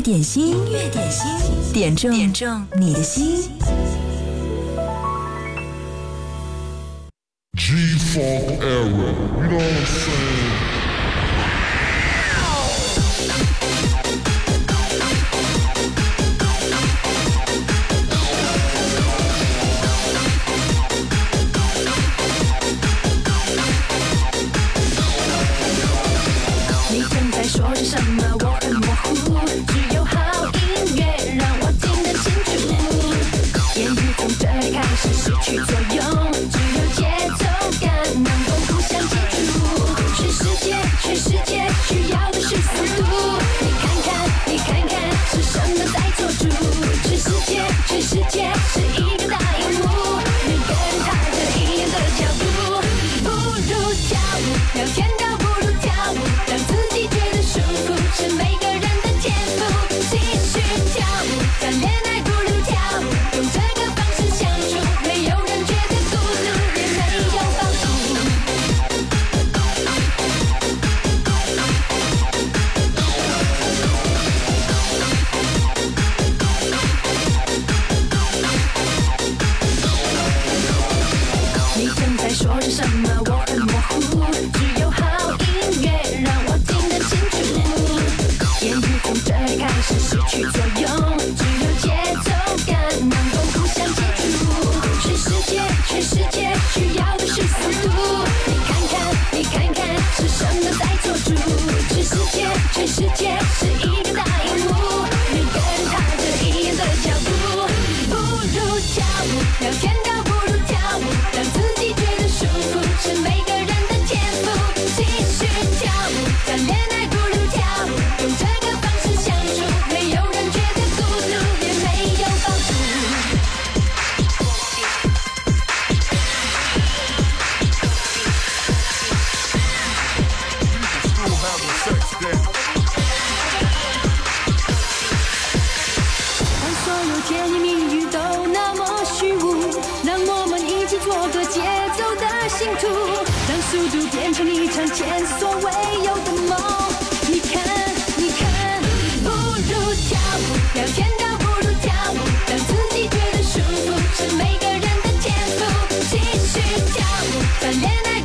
点心，音乐点心，点中点中你的心。G-Funk era, you know what Say 继续跳舞，谈恋爱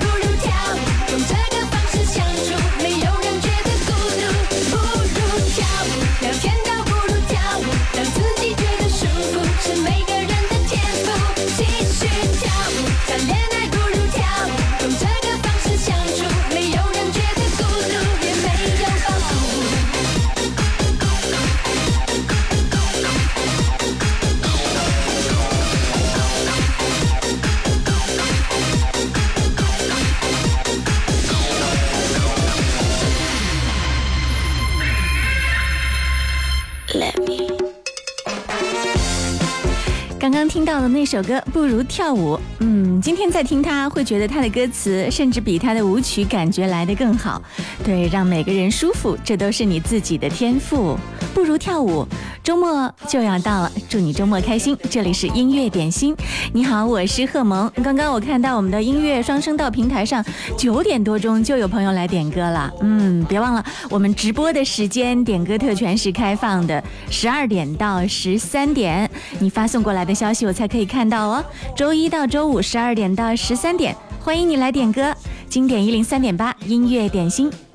首歌《不如跳舞》，嗯，今天在听他，会觉得他的歌词甚至比他的舞曲感觉来得更好。对，让每个人舒服，这都是你自己的天赋。不如跳舞，周末就要到了，祝你周末开心。这里是音乐点心，你好，我是贺萌。刚刚我看到我们的音乐双声道平台上，九点多钟就有朋友来点歌了。嗯，别忘了我们直播的时间，点歌特权是开放的，十二点到十三点，你发送过来的消息我才可以看到哦。周一到周五十二点到十三点，欢迎你来点歌。经典一零三点八音乐点心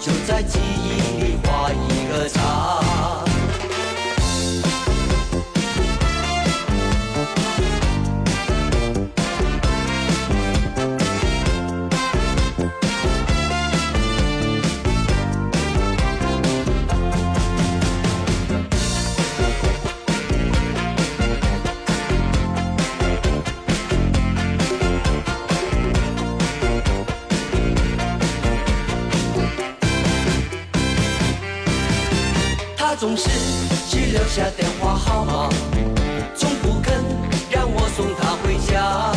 就在记忆里画一个叉。总是只留下电话号码，从不肯让我送她回家。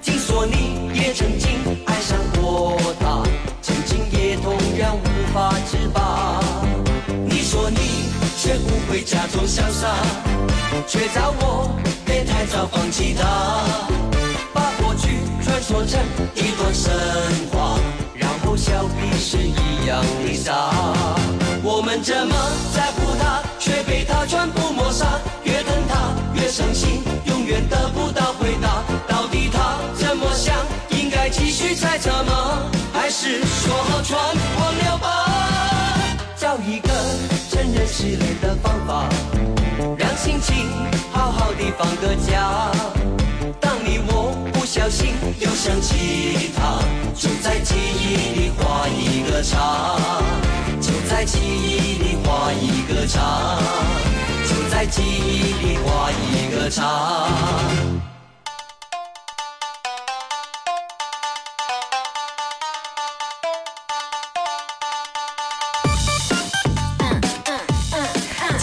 听说你也曾经爱上过他，曾经也同样无法自拔。你说你学不会假装潇洒，却叫我别太早放弃他，把过去传说成一段神话，然后笑彼是一样的傻。我们这么在乎他，却被他全部抹杀。越疼他越伤心，永远得不到回答。到底他怎么想？应该继续猜测吗？还是说好全忘了吧？找一个承认失恋的方法，让心情好好的放个假。当你我小心又想起他，就在记忆里画一个叉，就在记忆里画一个叉，就在记忆里画一个叉。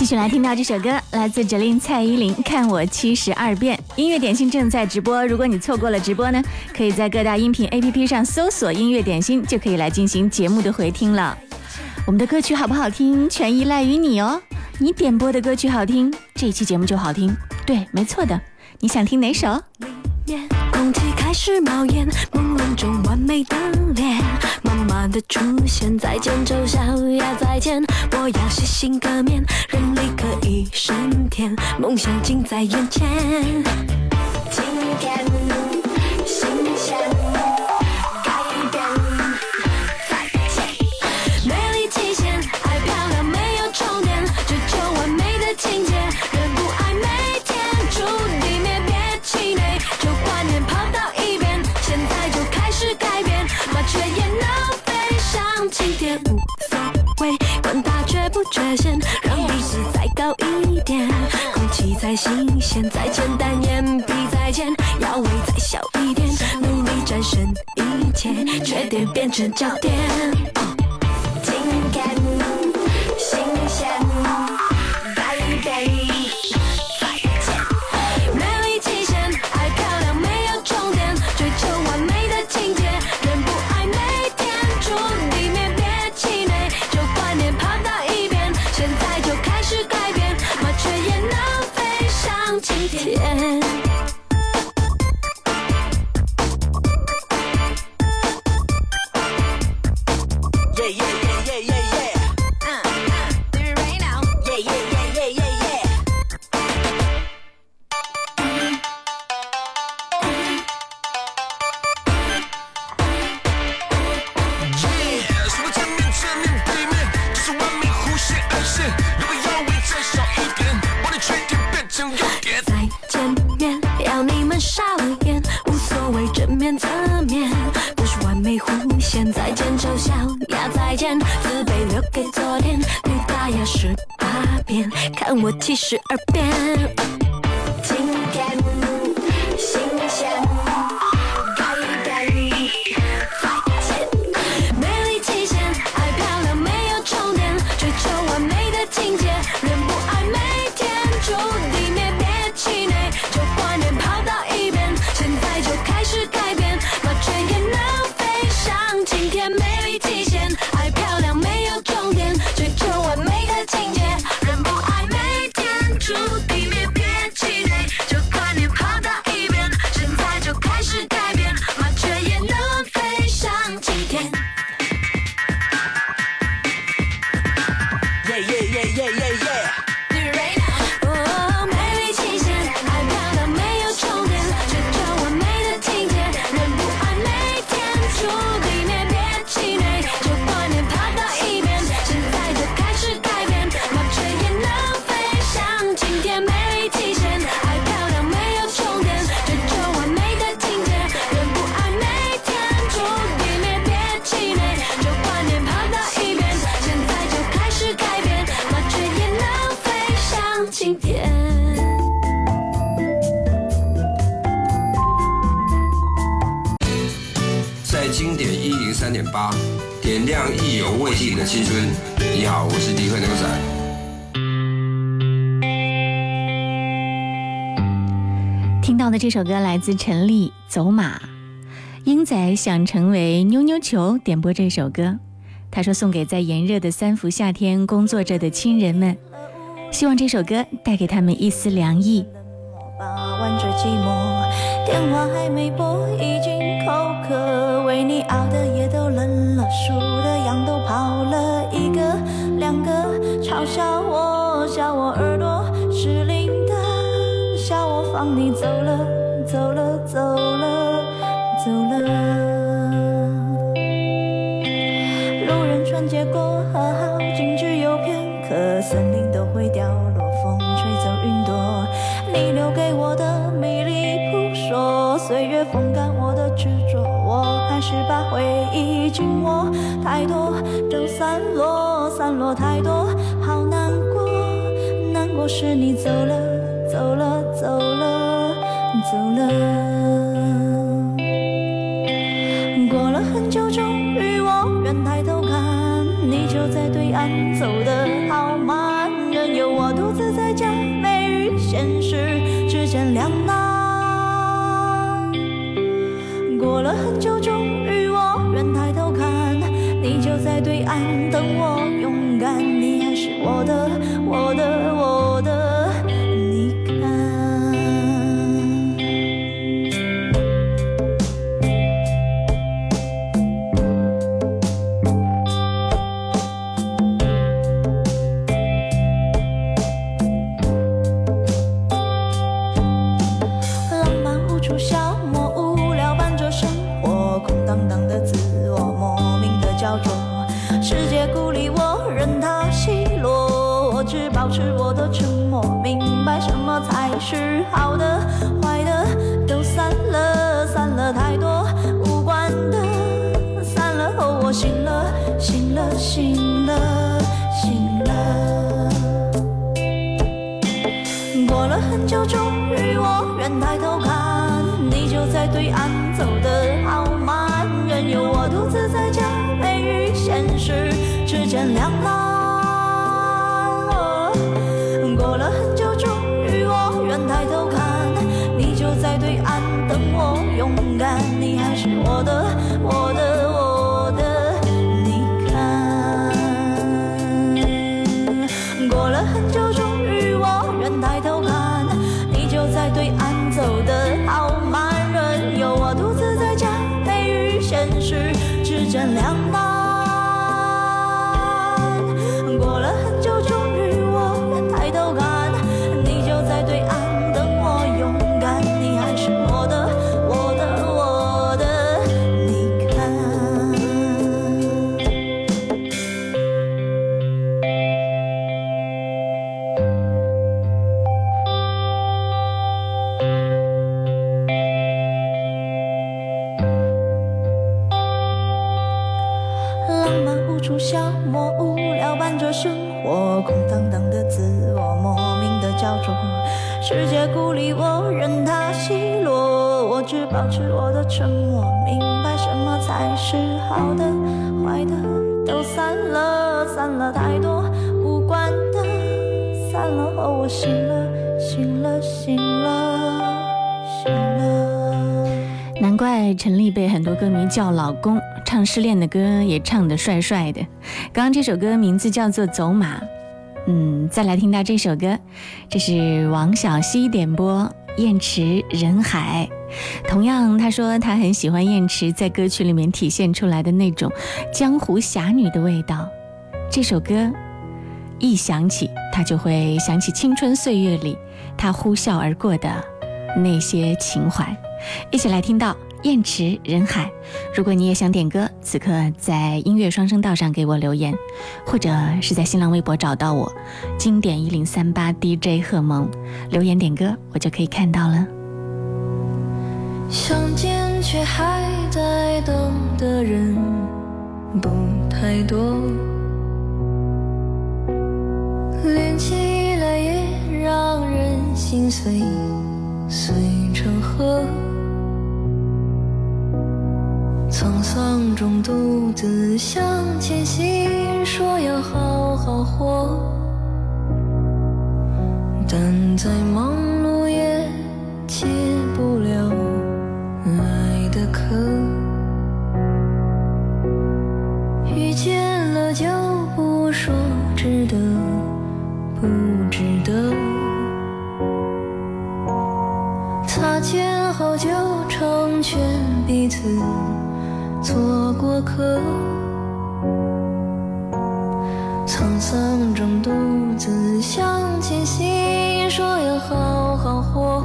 续来听到这首歌，来自 Jolin 蔡依林《看我七十二变》。音乐点心正在直播，如果你错过了直播呢，可以在各大音频 APP 上搜索“音乐点心”，就可以来进行节目的回听了。我们的歌曲好不好听，全依赖于你哦。你点播的歌曲好听，这一期节目就好听。对，没错的。你想听哪首？空气开始冒烟，朦胧中完美的脸，慢慢的出现，再见丑小鸭，再见，我要洗心革面，人力可以升天，梦想近在眼前。今天，让鼻子再高一点，空气再新鲜，再简单，眼皮再尖，腰围再小一点，努力战胜一切，缺点变成焦点。点亮意犹未尽的青春。你好，我是迪克牛仔。听到的这首歌来自陈粒《走马》，英仔想成为妞妞球，点播这首歌。他说送给在炎热的三伏夏天工作着的亲人们，希望这首歌带给他们一丝凉意。电话还没拨，已经口渴。为你熬的夜都冷了，数的羊都跑了一个两个，嘲笑我，笑我耳朵失灵的，笑我放你走了，走了，走了，风干我的执着，我还是把回忆紧握。太多都散落，散落太多，好难过，难过是你走了，走了，走了，走了。过了很久，终于我愿抬头看，你就在对岸走的是好的，坏的都散了，散了太多无关的，散了后我醒了，醒了，醒了，醒了。过了很久，终于我愿抬头看，你就在对岸走得好慢，任由我独自在家，美与现实之间两叫老公，唱失恋的歌也唱得帅帅的。刚刚这首歌名字叫做《走马》，嗯，再来听到这首歌，这是王小溪点播《燕池人海》。同样，他说他很喜欢燕池在歌曲里面体现出来的那种江湖侠女的味道。这首歌一响起，他就会想起青春岁月里他呼啸而过的那些情怀。一起来听到燕池人海。如果你也想点歌，此刻在音乐双声道上给我留言，或者是在新浪微博找到我，经典一零三八 DJ 贺萌，留言点歌，我就可以看到了。相见却还在等的人不太多，连起来也让人心碎，碎成河。沧桑中独自向前行说要好好活但再忙碌也解不了来的渴遇见了就不说值得不值得擦肩后就成全彼此做过客。沧桑中独自向前行，说要好好活。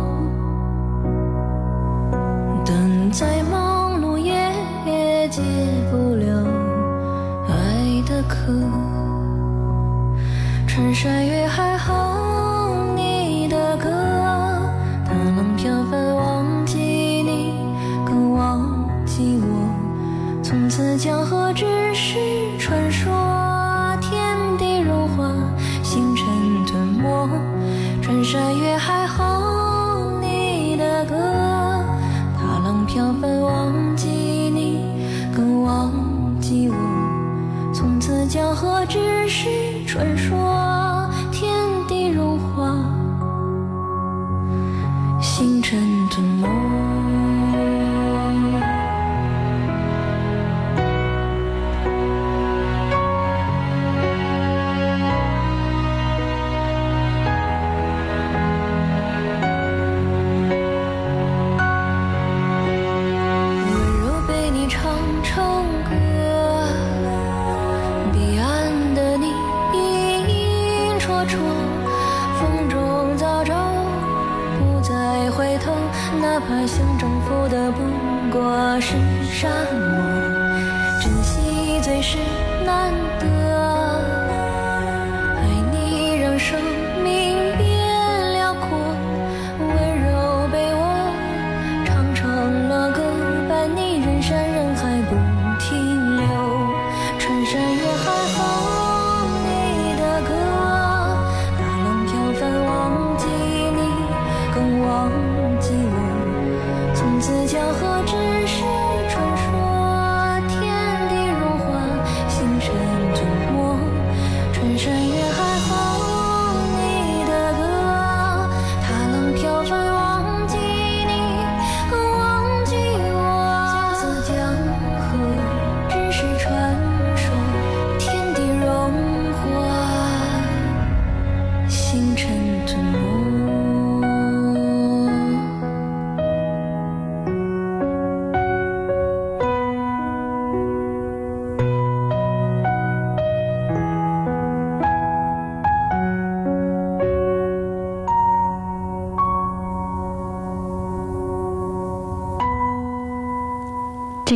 但再忙碌也解不了爱的渴。穿山越海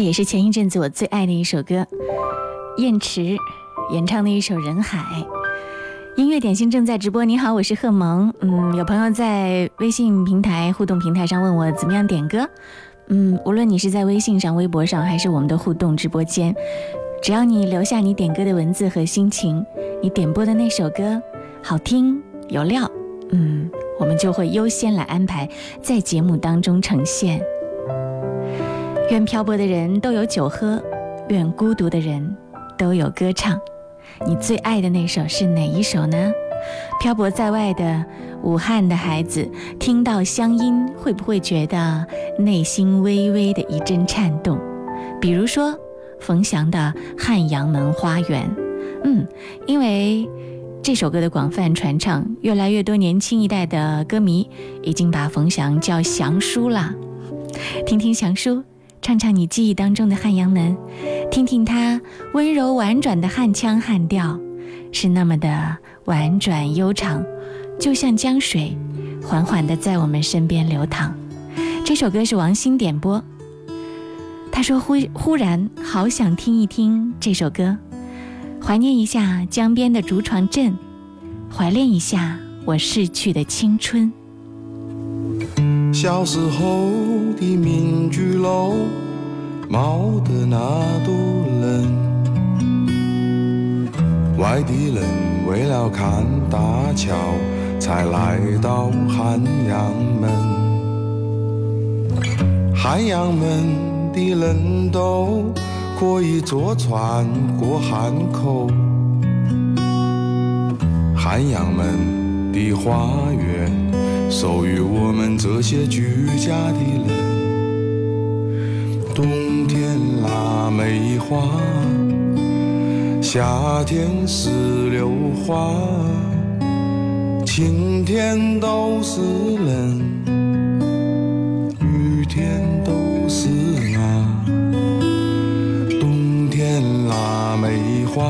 也是前一阵子我最爱的一首歌，燕池演唱的一首《人海》。音乐点心正在直播，你好，我是贺萌。嗯，有朋友在微信平台互动平台上问我怎么样点歌。嗯，无论你是在微信上、微博上，还是我们的互动直播间，只要你留下你点歌的文字和心情，你点播的那首歌好听有料，嗯，我们就会优先来安排在节目当中呈现。愿漂泊的人都有酒喝，愿孤独的人都有歌唱。你最爱的那首是哪一首呢？漂泊在外的武汉的孩子，听到乡音会不会觉得内心微微的一阵颤动？比如说冯翔的《汉阳门花园》，嗯，因为这首歌的广泛传唱，越来越多年轻一代的歌迷已经把冯翔叫翔叔啦。听听翔叔。唱唱你记忆当中的汉阳门，听听他温柔婉转的汉腔汉调，是那么的婉转悠长，就像江水，缓缓地在我们身边流淌。这首歌是王鑫点播，他说忽忽然好想听一听这首歌，怀念一下江边的竹床镇，怀恋一下我逝去的青春。小时候的民居楼，冒的那堵冷。外地人为了看大桥，才来到汉阳门。汉阳门的人都可以坐船过汉口。汉阳门的花园。属于我们这些居家的人。冬天腊梅花，夏天石榴花，晴天都是人，雨天都是啊。冬天腊梅花，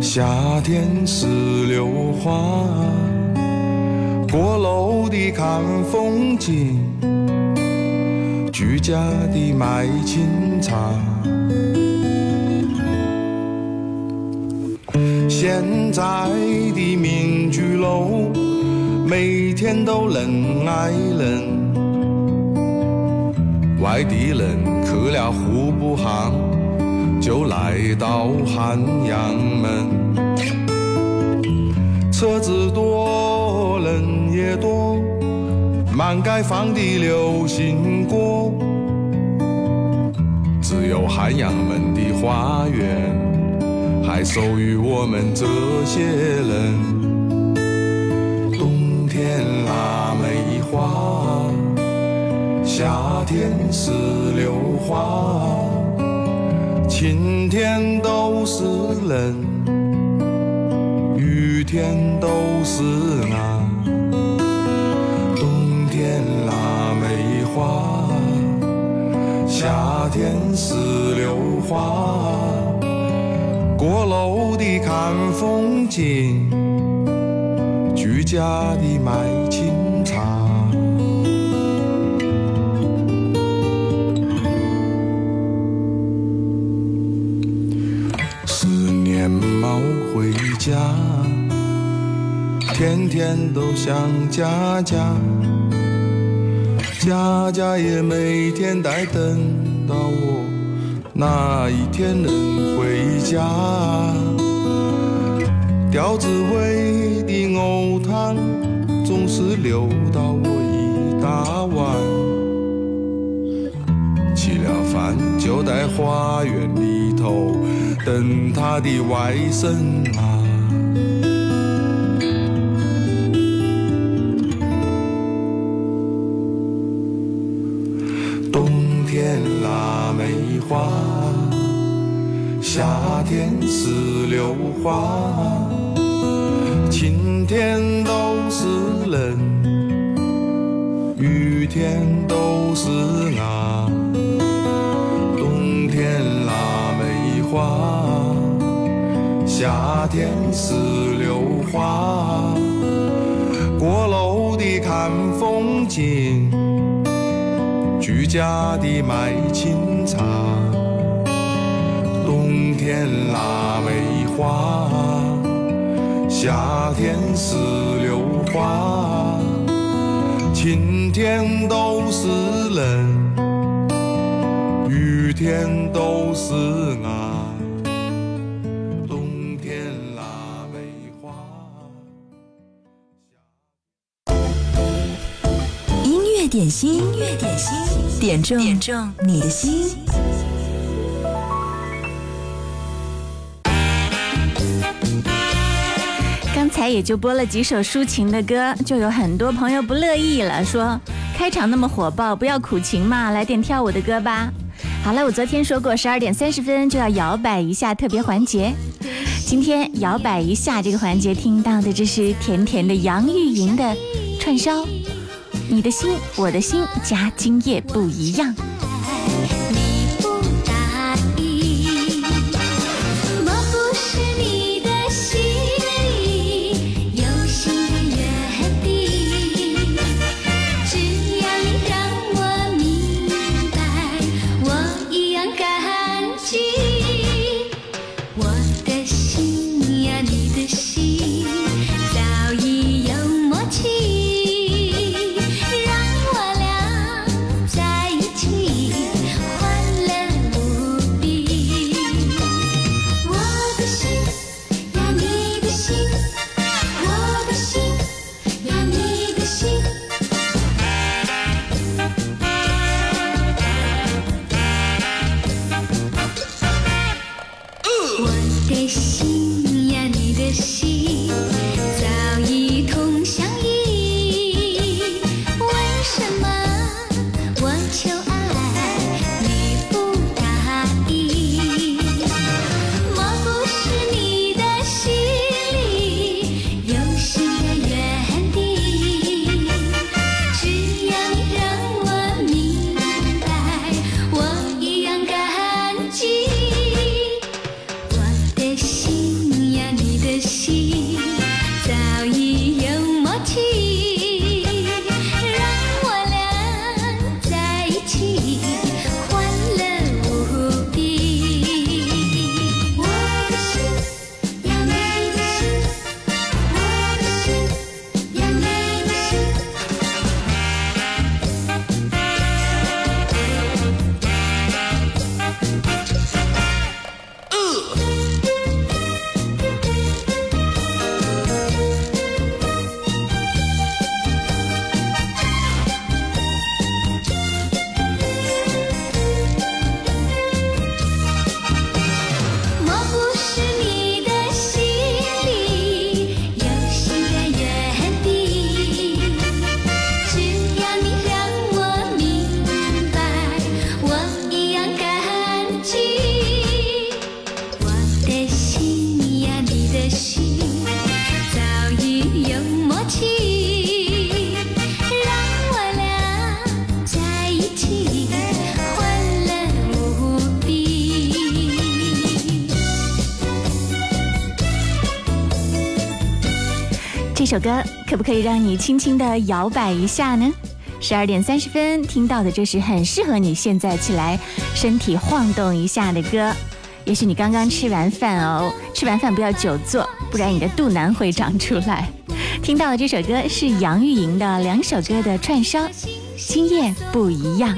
夏天石榴花。过路的看风景，居家的卖清茶。现在的民居楼，每天都人挨人。外地人去了户部巷，就来到汉阳门。车子多，人也多，满街放的流行歌，只有汉阳门的花园。还属于我们这些人。冬天腊梅花，夏天石榴花，晴天都是人，雨天都是啊。花，夏天石榴花。过楼的看风景，居家的卖清茶。十年冇回家，天天都想家家，家家也每天在等到我。哪一天能回家？吊子味的藕汤总是留到我一大碗，吃了饭就在花园里头等他的外甥啊。夏天石榴花，晴天都是人，雨天都是啊。冬天腊梅花，夏天石榴花，过楼的看风景。居家的卖清茶，天腊梅花，夏天石榴花，晴天都是人，雨天都是啊。冬天腊梅花。音乐点心，音乐点心，点中点中你的心。才也就播了几首抒情的歌，就有很多朋友不乐意了，说开场那么火爆，不要苦情嘛，来点跳舞的歌吧。好了，我昨天说过，十二点三十分就要摇摆一下特别环节。今天摇摆一下这个环节，听到的这是甜甜的杨钰莹的串烧。你的心，我的心，加今夜不一样。首歌可不可以让你轻轻的摇摆一下呢？十二点三十分听到的，这是很适合你现在起来身体晃动一下的歌。也许你刚刚吃完饭哦，吃完饭不要久坐，不然你的肚腩会长出来。听到的这首歌是杨钰莹的两首歌的串烧，《今夜不一样》。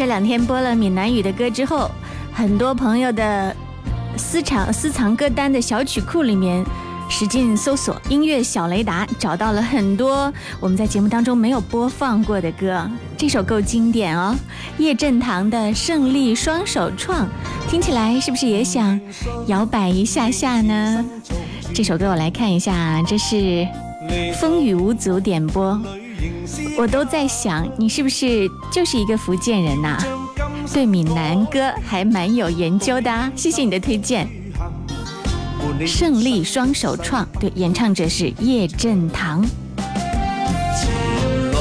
这两天播了闽南语的歌之后，很多朋友的私藏私藏歌单的小曲库里面，使劲搜索音乐小雷达，找到了很多我们在节目当中没有播放过的歌。这首够经典哦，叶振棠的《胜利双手创》，听起来是不是也想摇摆一下下呢？这首歌我来看一下，这是风雨无阻点播。我都在想，你是不是就是一个福建人呐、对闽南歌还蛮有研究的啊！谢谢你的推荐。胜利双手创，对，演唱者是叶振棠。前路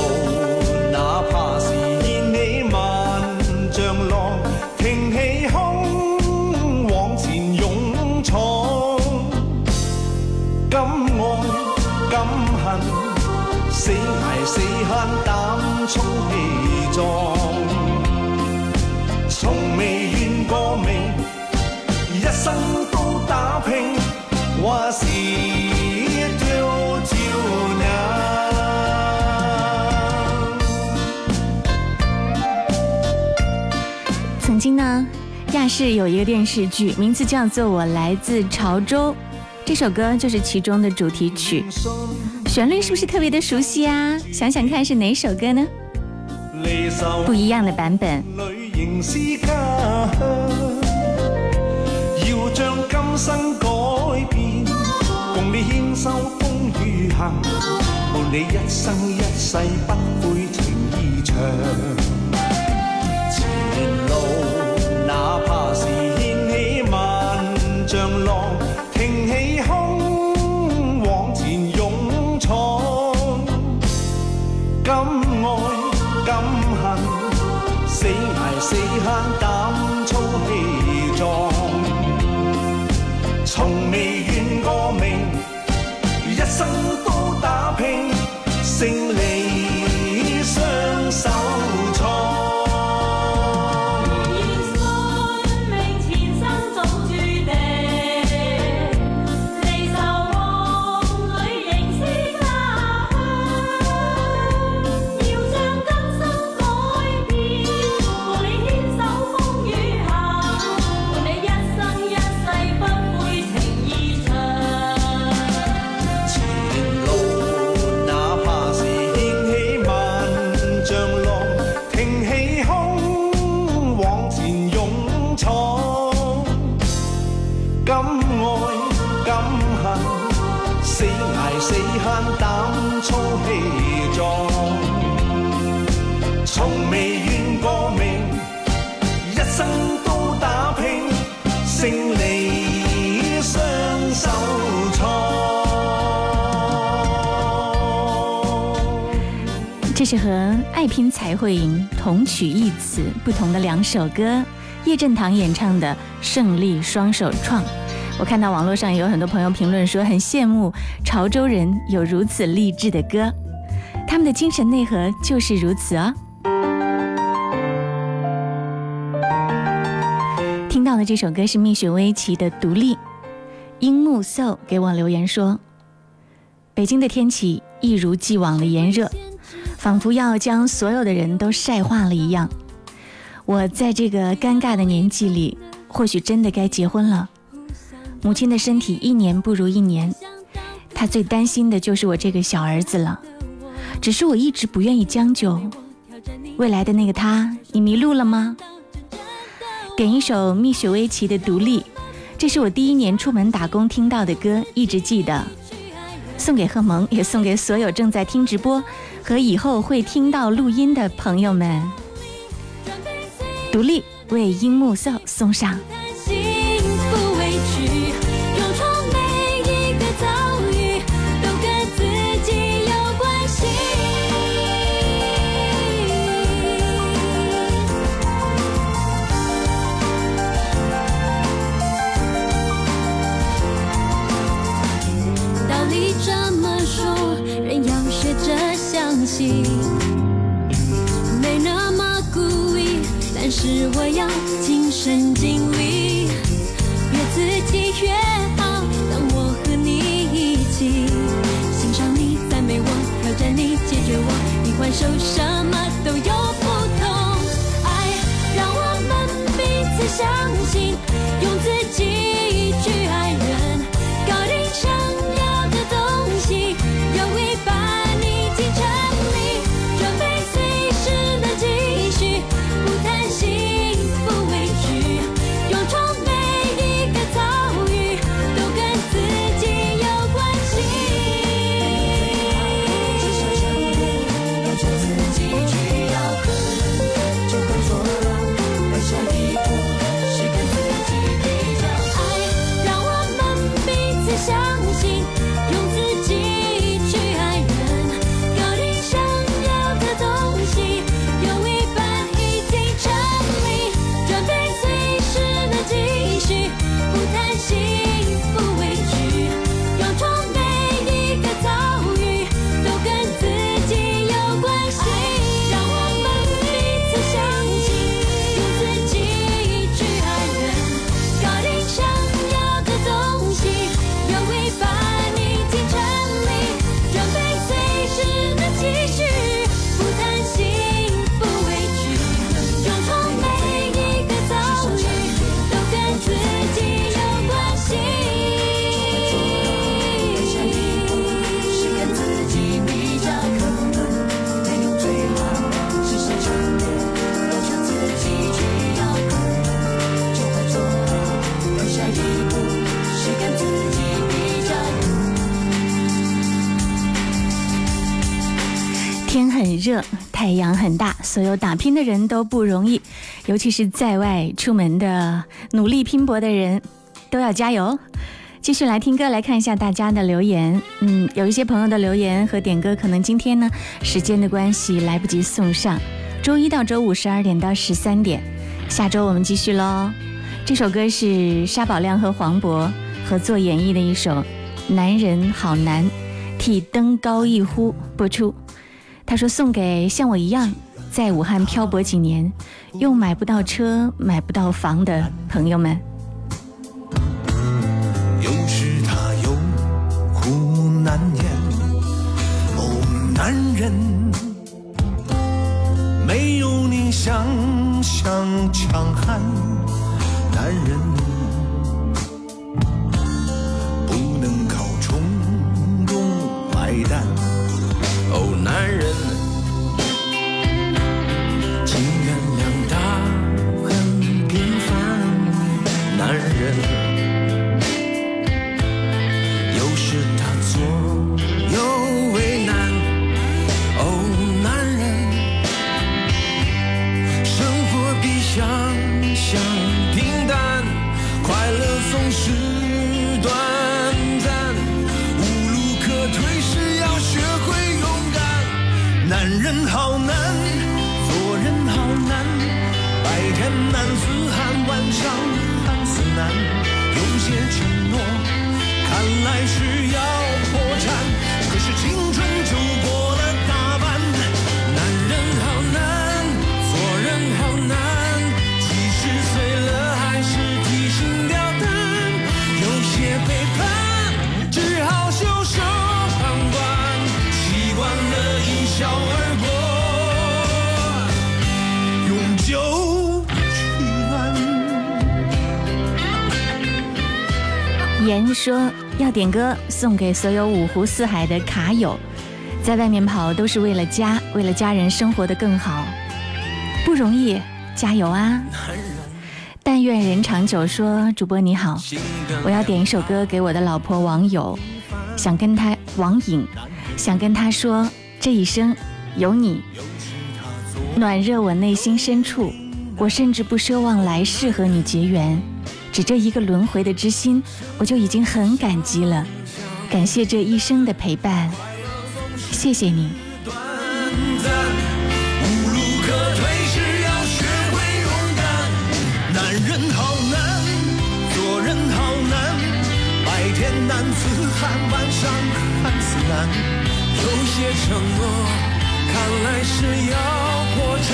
哪怕是千里萬丈浪，挺起死慳膽充氣壯，從未怨過命，一生都打拼，話是就照亮。曾经呢，亚视有一个电视剧，名字叫做《我来自潮州》，这首歌就是其中的主题曲，旋律是不是特別的熟悉啊？想想看是哪首歌呢？離愁不一樣的版本。裏仍是家鄉，要將今生改變，共你牵手風雨行，伴你一生一世不悔情意長。从未怨过命，一生都打拼，胜利是和《爱拼才会赢》同曲异词不同的两首歌，叶振棠演唱的《胜利双手创》。我看到网络上有很多朋友评论说，很羡慕潮州人有如此励志的歌，他们的精神内核就是如此哦。听到的这首歌是蜜雪薇琪的《独立》，樱木秀给我留言说，北京的天气一如既往的炎热。仿佛要将所有的人都晒化了一样。我在这个尴尬的年纪里，或许真的该结婚了。母亲的身体一年不如一年，她最担心的就是我这个小儿子了。只是我一直不愿意将就。未来的那个他，你迷路了吗？点一首蜜雪薇琪的《独立》，这是我第一年出门打工听到的歌，一直记得。送给贺萌，也送给所有正在听直播和以后会听到录音的朋友们。独立为樱木秀送上。没那么故意，但是我要亲身经历，越自己越好。当我和你一起，欣赏你，赞美我，挑战你，解决我，你还手什么都有不同。爱让我们彼此相信，用自己热，太阳很大，所有打拼的人都不容易，尤其是在外出门的努力拼搏的人，都要加油。继续来听歌，来看一下大家的留言。嗯，有一些朋友的留言和点歌，可能今天呢时间的关系来不及送上。周一到周五十二点到十三点，下周我们继续喽。这首歌是沙宝亮和黄渤合作演绎的一首《男人好难》，替登高一呼播出。他说送给像我一样在武汉漂泊几年，又买不到车、买不到房的朋友们。有时他有苦难言。哦，男人没有你想象强悍，男人言说要点歌送给所有五湖四海的卡友，在外面跑都是为了家，为了家人生活的更好，不容易，加油啊！但愿人长久说，主播你好，我要点一首歌给我的老婆网友，想跟她网瘾，想跟她说这一生有你，暖热我内心深处，我甚至不奢望来世和你结缘。只这一个轮回的知心，我就已经很感激了。感谢这一生的陪伴，谢谢你。短暂，无路可退时要学会勇敢。男人好难，做人好难，白天男子汉，晚上汉子难。有些承诺看来是要破产，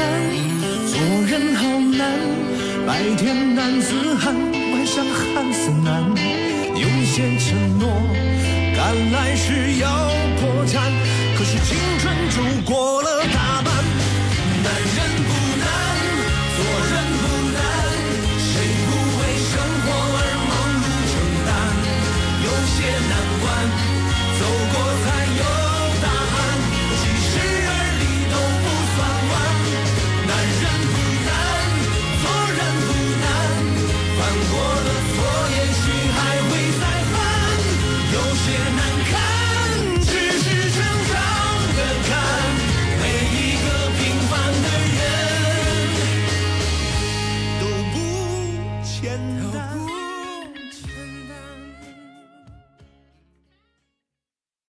难，做人好难，白天男子汉，晚上汉子难。有些承诺，看来是要破产，可是青春就过了大半。